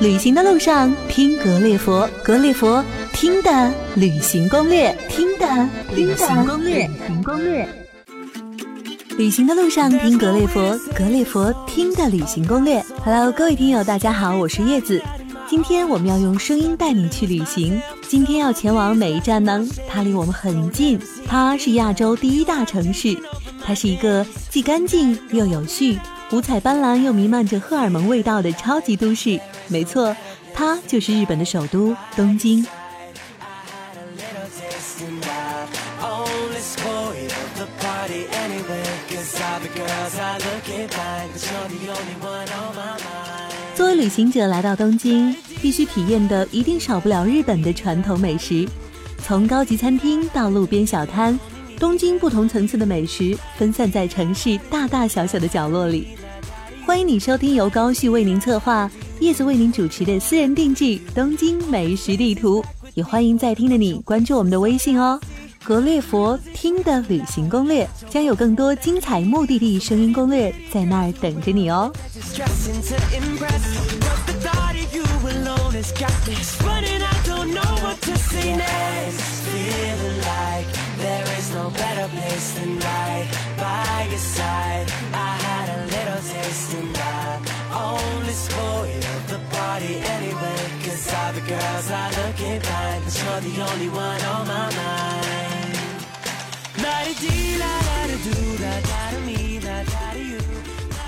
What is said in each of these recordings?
旅行的路上听格列佛，格列佛听的旅行攻略，听的旅行攻略，旅行攻略。旅行的路上听格列佛，格列佛听的旅行攻略。Hello，各位听友，大家好，我是叶子。今天我们要用声音带你去旅行。今天要前往哪一站呢？它离我们很近，它是亚洲第一大城市，它是一个既干净又有序、五彩斑斓又弥漫着荷尔蒙味道的超级都市。没错，它就是日本的首都东京。作为旅行者来到东京，必须体验的一定少不了日本的传统美食。从高级餐厅到路边小摊，东京不同层次的美食分散在城市大大小小的角落里。欢迎你收听由高旭为您策划。叶子为您主持的私人定制东京美食地图，也欢迎在听的你关注我们的微信哦。格列佛听的旅行攻略将有更多精彩目的地声音攻略在那儿等着你哦。There is no better place than right by your side. I had a little taste and i've only scored the party anyway cause all the girls are looking fine you're the only one on my mind.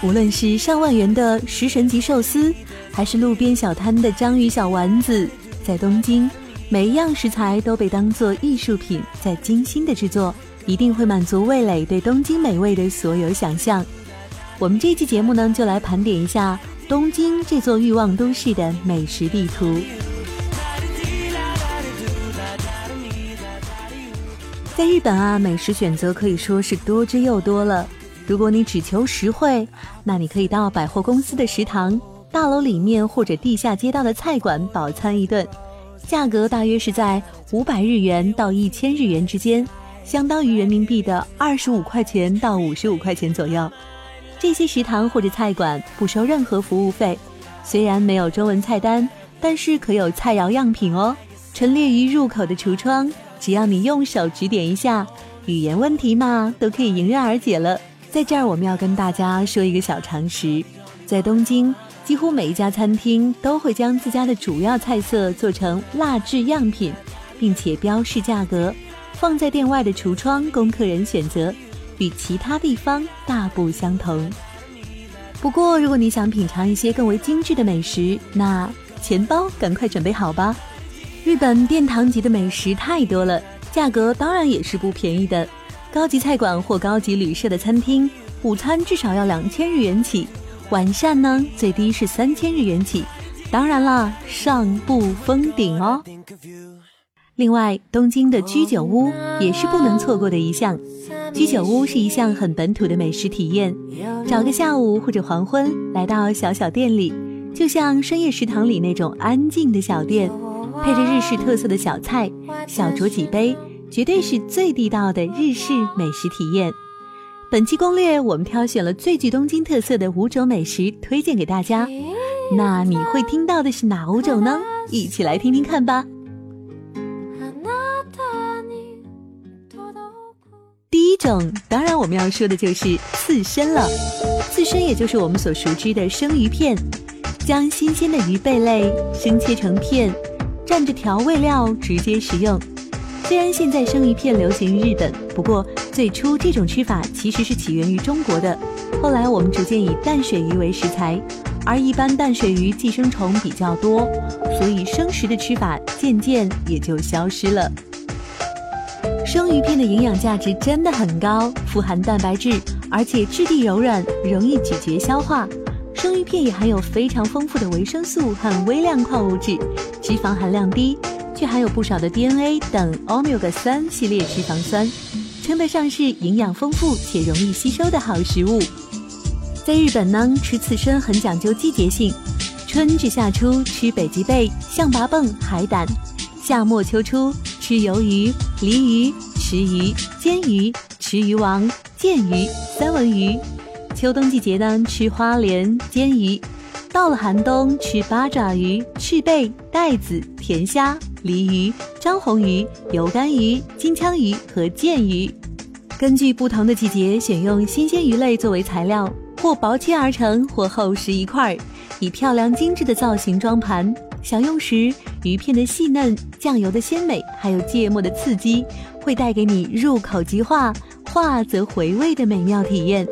无论是上万元的食神级寿司还是路边小摊的章鱼小丸子在东京每一样食材都被当做艺术品，在精心的制作，一定会满足味蕾对东京美味的所有想象。我们这期节目呢，就来盘点一下。东京这座欲望都市的美食地图，在日本啊，美食选择可以说是多之又多了。如果你只求实惠，那你可以到百货公司的食堂、大楼里面或者地下街道的菜馆饱餐一顿，价格大约是在五百日元到一千日元之间，相当于人民币的二十五块钱到五十五块钱左右。这些食堂或者菜馆不收任何服务费，虽然没有中文菜单，但是可有菜肴样品哦，陈列于入口的橱窗，只要你用手指点一下，语言问题嘛都可以迎刃而解了。在这儿我们要跟大家说一个小常识，在东京，几乎每一家餐厅都会将自家的主要菜色做成蜡制样品，并且标示价格，放在店外的橱窗供客人选择。与其他地方大不相同。不过，如果你想品尝一些更为精致的美食，那钱包赶快准备好吧。日本殿堂级的美食太多了，价格当然也是不便宜的。高级菜馆或高级旅社的餐厅，午餐至少要两千日元起，完善呢最低是三千日元起。当然啦，上不封顶哦。另外，东京的居酒屋也是不能错过的一项。居酒屋是一项很本土的美食体验，找个下午或者黄昏，来到小小店里，就像深夜食堂里那种安静的小店，配着日式特色的小菜，小酌几杯，绝对是最地道的日式美食体验。本期攻略，我们挑选了最具东京特色的五种美食推荐给大家。那你会听到的是哪五种呢？一起来听听看吧。第一种，当然我们要说的就是刺身了。刺身也就是我们所熟知的生鱼片，将新鲜的鱼贝类生切成片，蘸着调味料直接食用。虽然现在生鱼片流行于日本，不过最初这种吃法其实是起源于中国的。后来我们逐渐以淡水鱼为食材，而一般淡水鱼寄生虫比较多，所以生食的吃法渐渐也就消失了。生鱼片的营养价值真的很高，富含蛋白质，而且质地柔软，容易咀嚼消化。生鱼片也含有非常丰富的维生素和微量矿物质，脂肪含量低，却含有不少的 DNA 等 omega 三系列脂肪酸，称得上是营养丰富且容易吸收的好食物。在日本呢，吃刺身很讲究季节性，春至夏初吃北极贝、象拔蚌、海胆，夏末秋初。吃鱿鱼、鲤鱼、池鱼、煎鱼、池鱼王、剑鱼、三文鱼；秋冬季节呢，吃花鲢、煎鱼；到了寒冬，吃八爪鱼、翅贝、带子、甜虾、鲤鱼、张红鱼、油甘鱼、金枪鱼和剑鱼。根据不同的季节，选用新鲜鱼类作为材料，或薄切而成，或厚实一块，以漂亮精致的造型装盘。享用时，鱼片的细嫩、酱油的鲜美，还有芥末的刺激，会带给你入口即化、化则回味的美妙体验。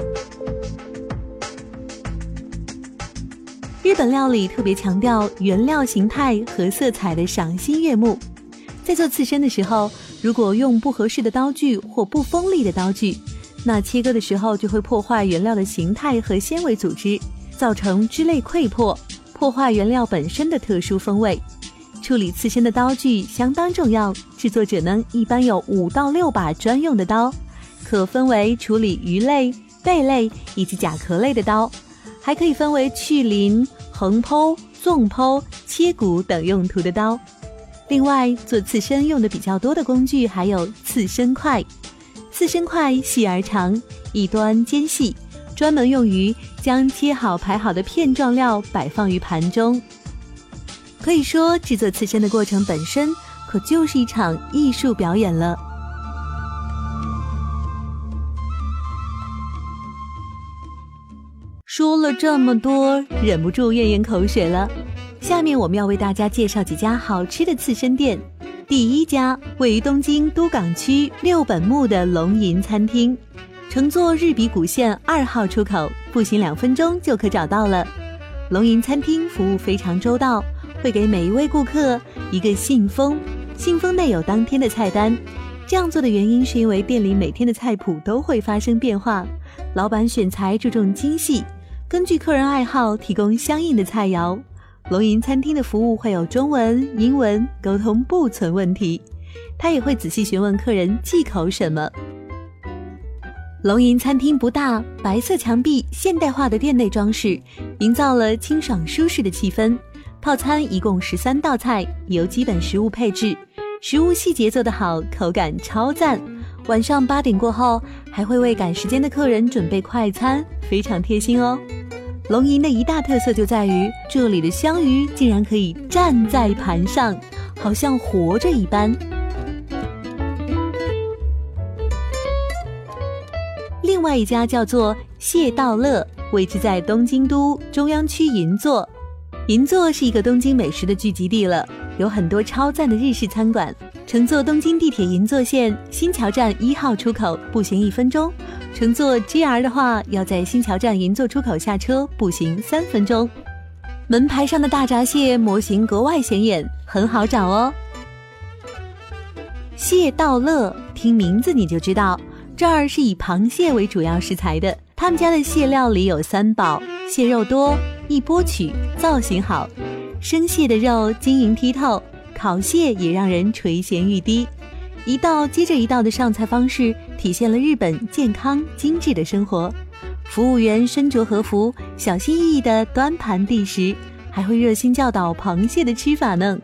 日本料理特别强调原料形态和色彩的赏心悦目，在做刺身的时候，如果用不合适的刀具或不锋利的刀具，那切割的时候就会破坏原料的形态和纤维组织，造成汁类溃破。破坏原料本身的特殊风味，处理刺身的刀具相当重要。制作者呢，一般有五到六把专用的刀，可分为处理鱼类、贝类以及甲壳类的刀，还可以分为去鳞、横剖、纵剖、切骨等用途的刀。另外，做刺身用的比较多的工具还有刺身块。刺身块细而长，一端尖细。专门用于将切好排好的片状料摆放于盘中。可以说，制作刺身的过程本身可就是一场艺术表演了。说了这么多，忍不住咽咽口水了。下面我们要为大家介绍几家好吃的刺身店。第一家位于东京都港区六本木的龙吟餐厅。乘坐日比谷线二号出口，步行两分钟就可找到了。龙吟餐厅服务非常周到，会给每一位顾客一个信封，信封内有当天的菜单。这样做的原因是因为店里每天的菜谱都会发生变化，老板选材注重精细，根据客人爱好提供相应的菜肴。龙吟餐厅的服务会有中文、英文，沟通不存问题。他也会仔细询问客人忌口什么。龙吟餐厅不大，白色墙壁、现代化的店内装饰，营造了清爽舒适的气氛。套餐一共十三道菜，由基本食物配置，食物细节做得好，口感超赞。晚上八点过后，还会为赶时间的客人准备快餐，非常贴心哦。龙吟的一大特色就在于这里的香鱼竟然可以站在盘上，好像活着一般。另外一家叫做谢道乐，位置在东京都中央区银座。银座是一个东京美食的聚集地了，有很多超赞的日式餐馆。乘坐东京地铁银座线新桥站一号出口，步行一分钟；乘坐 G R 的话，要在新桥站银座出口下车，步行三分钟。门牌上的大闸蟹模型格外显眼，很好找哦。蟹道乐，听名字你就知道。这儿是以螃蟹为主要食材的，他们家的蟹料里有三宝：蟹肉多、易剥取、造型好。生蟹的肉晶莹剔透，烤蟹也让人垂涎欲滴。一道接着一道的上菜方式，体现了日本健康精致的生活。服务员身着和服，小心翼翼地端盘递食，还会热心教导螃蟹的吃法呢。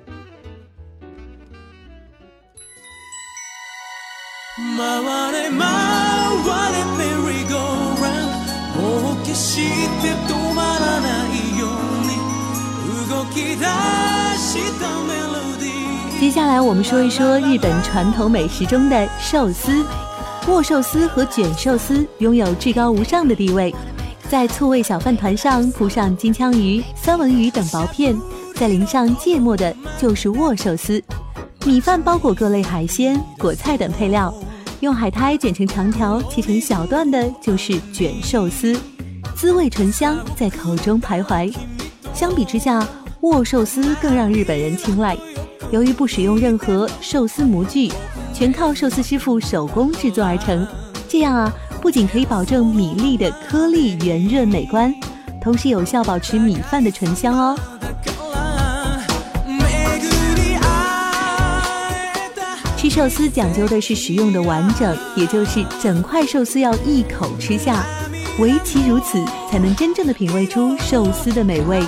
接下来我们说一说日本传统美食中的寿司。握寿司和卷寿司拥有至高无上的地位，在醋味小饭团上铺上金枪鱼、三文鱼等薄片，再淋上芥末的就是握寿司。米饭包裹各类海鲜、果菜等配料，用海苔卷成长条，切成小段的就是卷寿司。滋味醇香，在口中徘徊。相比之下，握寿司更让日本人青睐。由于不使用任何寿司模具，全靠寿司师傅手工制作而成，这样啊，不仅可以保证米粒的颗粒圆润美观，同时有效保持米饭的醇香哦。吃寿司讲究的是食用的完整，也就是整块寿司要一口吃下。唯其如此，才能真正的品味出寿司的美味。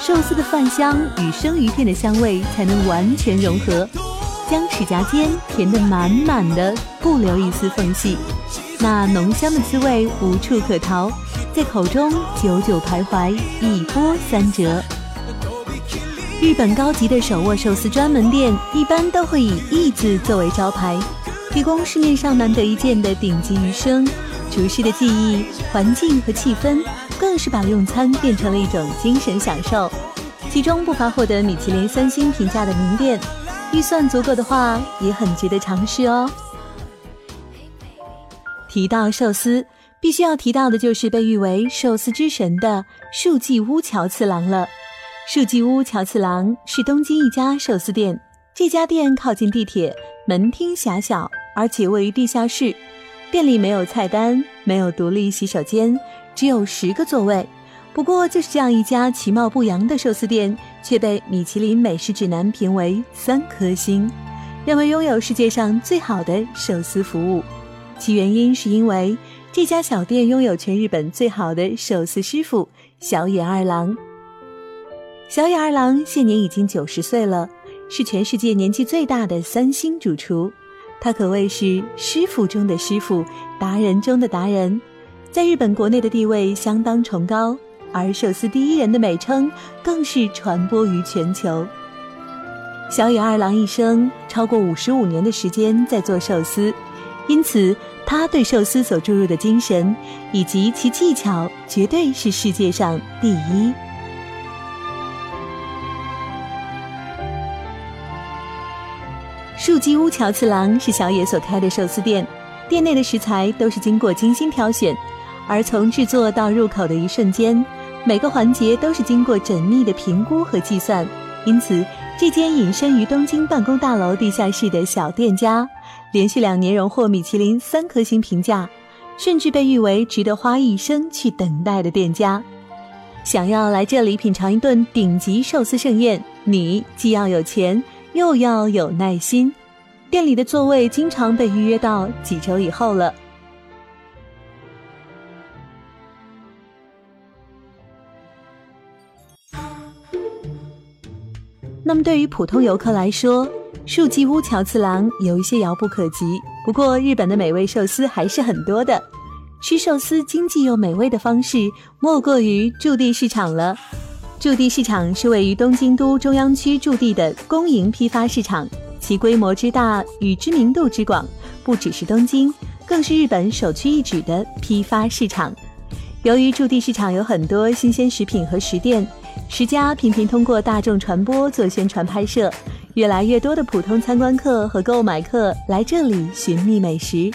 寿司的饭香与生鱼片的香味才能完全融合，将齿颊间填得满满的，不留一丝缝隙。那浓香的滋味无处可逃，在口中久久徘徊，一波三折。日本高级的手握寿司专门店一般都会以“义”字作为招牌，提供市面上难得一见的顶级鱼生。厨师的技艺、环境和气氛，更是把用餐变成了一种精神享受。其中不乏获得米其林三星评价的名店，预算足够的话，也很值得尝试哦。提到寿司，必须要提到的就是被誉为寿司之神的树纪屋乔次郎了。树纪屋乔次郎是东京一家寿司店，这家店靠近地铁，门厅狭小，而且位于地下室。店里没有菜单，没有独立洗手间，只有十个座位。不过，就是这样一家其貌不扬的寿司店，却被米其林美食指南评为三颗星，认为拥有世界上最好的寿司服务。其原因是因为这家小店拥有全日本最好的寿司师傅小野二郎。小野二郎现年已经九十岁了，是全世界年纪最大的三星主厨。他可谓是师傅中的师傅，达人中的达人，在日本国内的地位相当崇高。而寿司第一人的美称更是传播于全球。小野二郎一生超过五十五年的时间在做寿司，因此他对寿司所注入的精神以及其技巧，绝对是世界上第一。树基屋乔次郎是小野所开的寿司店，店内的食材都是经过精心挑选，而从制作到入口的一瞬间。每个环节都是经过缜密的评估和计算，因此这间隐身于东京办公大楼地下室的小店家，连续两年荣获米其林三颗星评价，甚至被誉为值得花一生去等待的店家。想要来这里品尝一顿顶级寿司盛宴，你既要有钱，又要有耐心。店里的座位经常被预约到几周以后了。那么，对于普通游客来说，树纪屋乔次郎有一些遥不可及。不过，日本的美味寿司还是很多的。吃寿司经济又美味的方式，莫过于驻地市场了。驻地市场是位于东京都中央区驻地的公营批发市场，其规模之大与知名度之广，不只是东京，更是日本首屈一指的批发市场。由于驻地市场有很多新鲜食品和食店。十佳频频通过大众传播做宣传拍摄，越来越多的普通参观客和购买客来这里寻觅美食，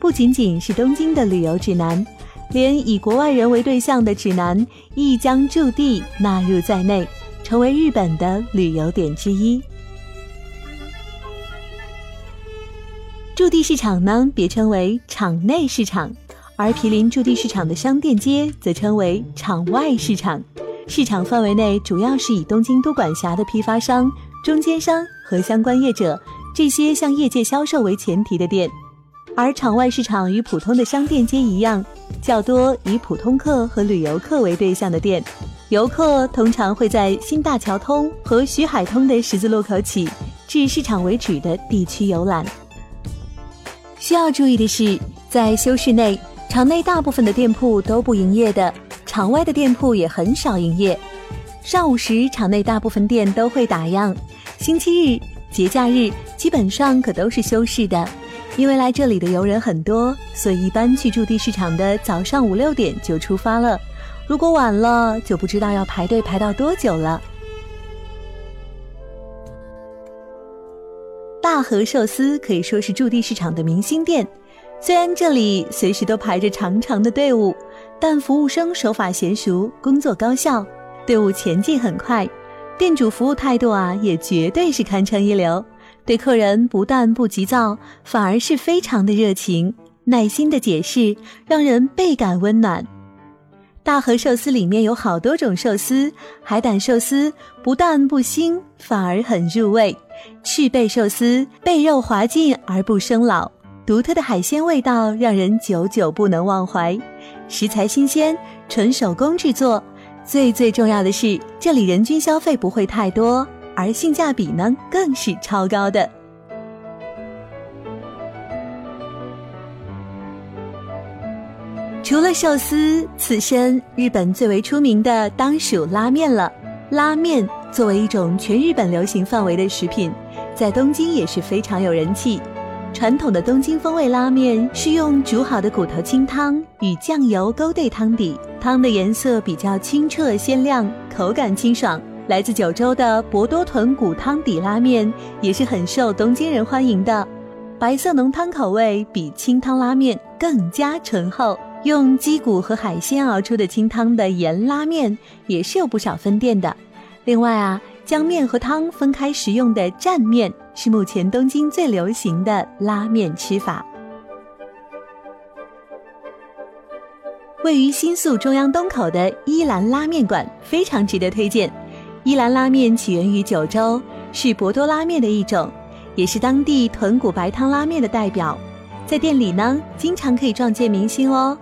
不仅仅是东京的旅游指南，连以国外人为对象的指南亦将驻地纳入在内，成为日本的旅游点之一。驻地市场呢，别称为场内市场，而毗邻驻地市场的商店街则称为场外市场。市场范围内主要是以东京都管辖的批发商、中间商和相关业者这些向业界销售为前提的店，而场外市场与普通的商店街一样，较多以普通客和旅游客为对象的店。游客通常会在新大桥通和徐海通的十字路口起至市场为止的地区游览。需要注意的是，在休市内，场内大部分的店铺都不营业的。场外的店铺也很少营业，上午时场内大部分店都会打烊，星期日、节假日基本上可都是休市的。因为来这里的游人很多，所以一般去驻地市场的早上五六点就出发了，如果晚了就不知道要排队排到多久了。大和寿司可以说是驻地市场的明星店，虽然这里随时都排着长长的队伍。但服务生手法娴熟，工作高效，队伍前进很快，店主服务态度啊也绝对是堪称一流。对客人不但不急躁，反而是非常的热情，耐心的解释，让人倍感温暖。大和寿司里面有好多种寿司，海胆寿司不但不腥，反而很入味；赤贝寿司贝肉滑劲而不生老，独特的海鲜味道让人久久不能忘怀。食材新鲜，纯手工制作，最最重要的是，这里人均消费不会太多，而性价比呢更是超高的。除了寿司，刺身，日本最为出名的当属拉面了。拉面作为一种全日本流行范围的食品，在东京也是非常有人气。传统的东京风味拉面是用煮好的骨头清汤与酱油勾兑汤底，汤的颜色比较清澈鲜亮，口感清爽。来自九州的博多豚骨汤底拉面也是很受东京人欢迎的，白色浓汤口味比清汤拉面更加醇厚。用鸡骨和海鲜熬出的清汤的盐拉面也是有不少分店的。另外啊，将面和汤分开食用的蘸面是目前东京最流行的拉面吃法。位于新宿中央东口的伊兰拉面馆非常值得推荐。伊兰拉面起源于九州，是博多拉面的一种，也是当地豚骨白汤拉面的代表。在店里呢，经常可以撞见明星哦。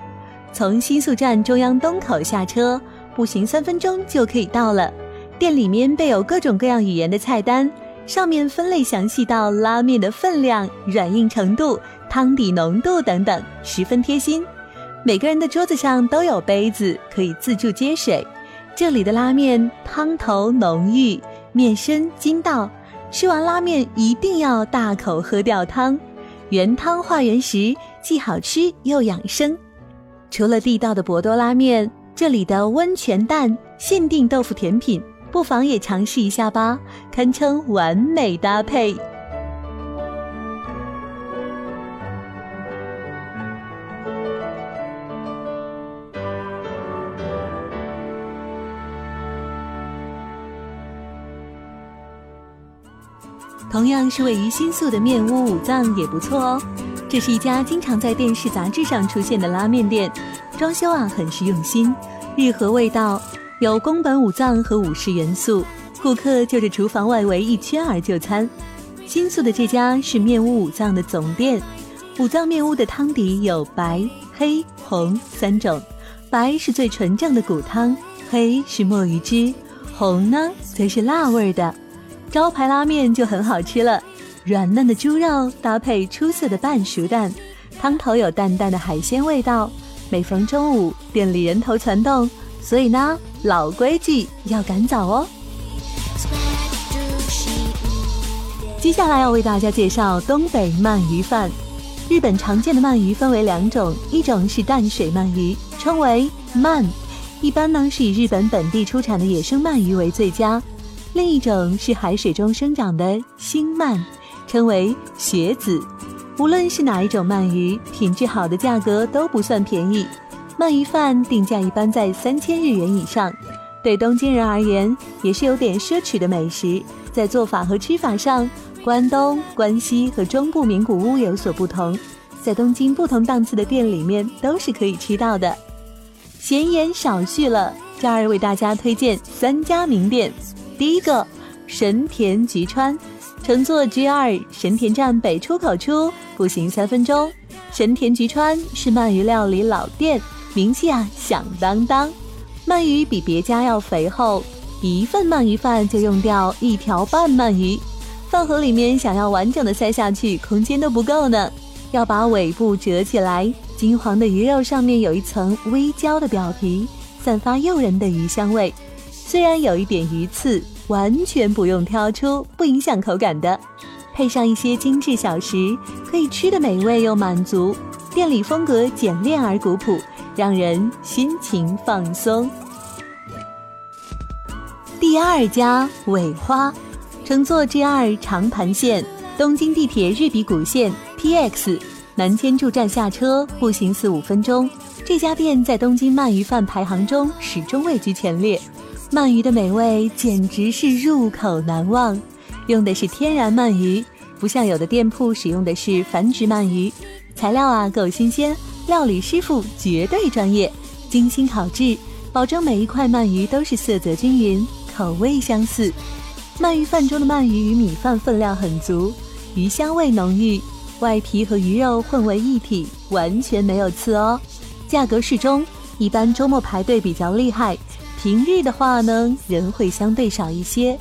从新宿站中央东口下车，步行三分钟就可以到了。店里面备有各种各样语言的菜单，上面分类详细到拉面的分量、软硬程度、汤底浓度等等，十分贴心。每个人的桌子上都有杯子，可以自助接水。这里的拉面汤头浓郁，面身筋道，吃完拉面一定要大口喝掉汤，原汤化原食，既好吃又养生。除了地道的博多拉面，这里的温泉蛋限定豆腐甜品，不妨也尝试一下吧，堪称完美搭配。同样是位于新宿的面屋五藏也不错哦。这是一家经常在电视杂志上出现的拉面店，装修啊很是用心，日和味道，有宫本武藏和武士元素，顾客就着厨房外围一圈而就餐。新宿的这家是面屋武藏的总店，武藏面屋的汤底有白、黑、红三种，白是最纯正的骨汤，黑是墨鱼汁，红呢则是辣味的。招牌拉面就很好吃了。软嫩的猪肉搭配出色的半熟蛋，汤头有淡淡的海鲜味道。每逢中午，店里人头攒动，所以呢，老规矩要赶早哦。接下来要为大家介绍东北鳗鱼饭。日本常见的鳗鱼分为两种，一种是淡水鳗鱼，称为鳗，一般呢是以日本本地出产的野生鳗鱼为最佳；另一种是海水中生长的星鳗。称为雪子，无论是哪一种鳗鱼，品质好的价格都不算便宜。鳗鱼饭定价一般在三千日元以上，对东京人而言也是有点奢侈的美食。在做法和吃法上，关东、关西和中部名古屋有所不同，在东京不同档次的店里面都是可以吃到的。闲言少叙了，这儿为大家推荐三家名店。第一个，神田菊川。乘坐 JR 神田站北出口出，步行三分钟。神田菊川是鳗鱼料理老店，名气啊响当当。鳗鱼比别家要肥厚，一份鳗鱼饭就用掉一条半鳗鱼，饭盒里面想要完整的塞下去，空间都不够呢。要把尾部折起来，金黄的鱼肉上面有一层微焦的表皮，散发诱人的鱼香味。虽然有一点鱼刺。完全不用挑出，不影响口感的，配上一些精致小食，可以吃的美味又满足。店里风格简练而古朴，让人心情放松。第二家尾花，乘坐 G 二长盘线、东京地铁日比谷线 TX 南千住站下车，步行四五分钟。这家店在东京鳗鱼饭排行中始终位居前列。鳗鱼的美味简直是入口难忘，用的是天然鳗鱼，不像有的店铺使用的是繁殖鳗鱼。材料啊够新鲜，料理师傅绝对专业，精心烤制，保证每一块鳗鱼都是色泽均匀，口味相似。鳗鱼饭中的鳗鱼与米饭分量很足，鱼香味浓郁，外皮和鱼肉混为一体，完全没有刺哦。价格适中，一般周末排队比较厉害。平日的话呢，人会相对少一些。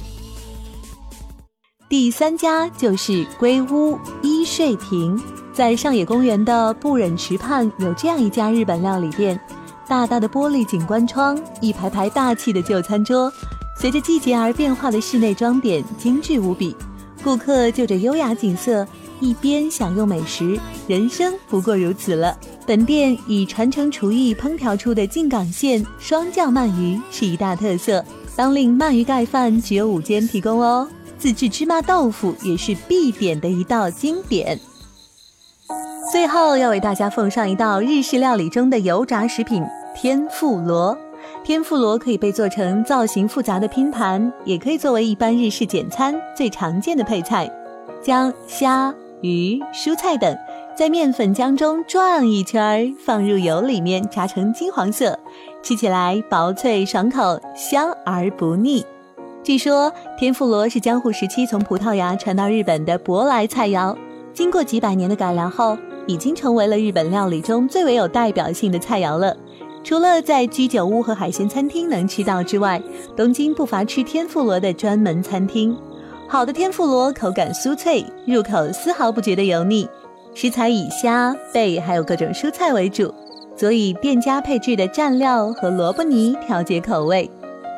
第三家就是龟屋一睡亭，在上野公园的不忍池畔有这样一家日本料理店，大大的玻璃景观窗，一排排大气的就餐桌，随着季节而变化的室内装点精致无比。顾客就着优雅景色，一边享用美食，人生不过如此了。本店以传承厨艺烹调出的静冈县双酱鳗鱼是一大特色，当令鳗鱼盖饭只有五间提供哦。自制芝麻豆腐也是必点的一道经典。最后要为大家奉上一道日式料理中的油炸食品天妇罗。天妇罗可以被做成造型复杂的拼盘，也可以作为一般日式简餐最常见的配菜。将虾、鱼、蔬菜等在面粉浆中转一圈，放入油里面炸成金黄色，吃起来薄脆爽口，香而不腻。据说天妇罗是江户时期从葡萄牙传到日本的舶来菜肴，经过几百年的改良后，已经成为了日本料理中最为有代表性的菜肴了。除了在居酒屋和海鲜餐厅能吃到之外，东京不乏吃天妇罗的专门餐厅。好的天妇罗口感酥脆，入口丝毫不觉得油腻。食材以虾、贝还有各种蔬菜为主，所以店家配置的蘸料和萝卜泥调节口味。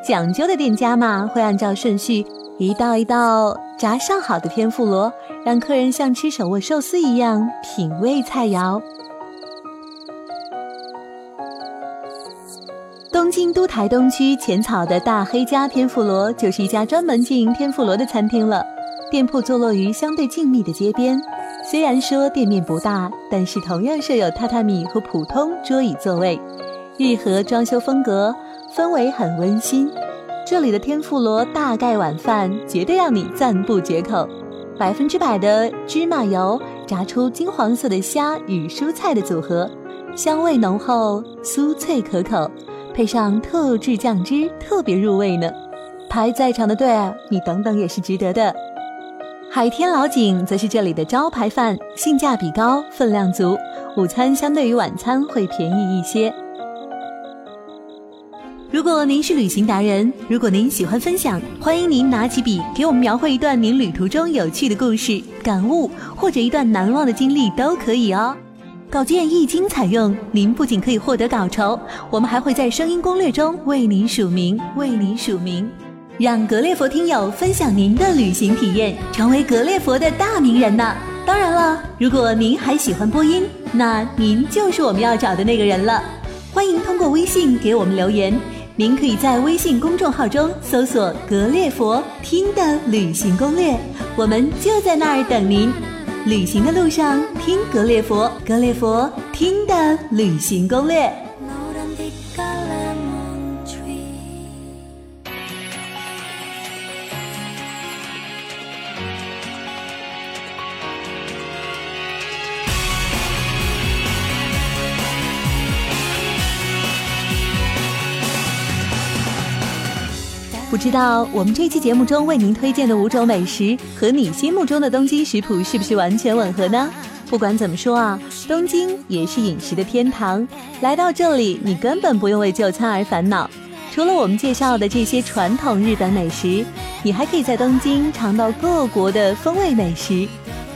讲究的店家嘛，会按照顺序一道一道炸上好的天妇罗，让客人像吃手握寿司一样品味菜肴。东京都台东区浅草的大黑家天妇罗就是一家专门经营天妇罗的餐厅了。店铺坐落于相对静谧的街边，虽然说店面不大，但是同样设有榻榻米和普通桌椅座位，日和装修风格，氛围很温馨。这里的天妇罗大盖晚饭绝对让你赞不绝口，百分之百的芝麻油炸出金黄色的虾与蔬菜的组合，香味浓厚，酥脆可口。配上特制酱汁，特别入味呢。排再长的队，你等等也是值得的。海天老井则是这里的招牌饭，性价比高，分量足，午餐相对于晚餐会便宜一些。如果您是旅行达人，如果您喜欢分享，欢迎您拿起笔给我们描绘一段您旅途中有趣的故事、感悟，或者一段难忘的经历都可以哦。稿件一经采用，您不仅可以获得稿酬，我们还会在声音攻略中为您署名，为您署名，让格列佛听友分享您的旅行体验，成为格列佛的大名人呢。当然了，如果您还喜欢播音，那您就是我们要找的那个人了。欢迎通过微信给我们留言，您可以在微信公众号中搜索“格列佛听的旅行攻略”，我们就在那儿等您。旅行的路上听格列佛，格列佛听的旅行攻略。不知道我们这期节目中为您推荐的五种美食和你心目中的东京食谱是不是完全吻合呢？不管怎么说啊，东京也是饮食的天堂。来到这里，你根本不用为就餐而烦恼。除了我们介绍的这些传统日本美食，你还可以在东京尝到各国的风味美食。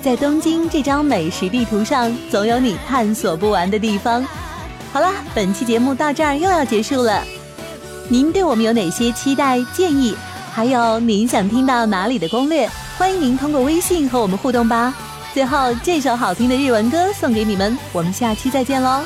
在东京这张美食地图上，总有你探索不完的地方。好了，本期节目到这儿又要结束了。您对我们有哪些期待建议？还有您想听到哪里的攻略？欢迎您通过微信和我们互动吧。最后，这首好听的日文歌送给你们，我们下期再见喽。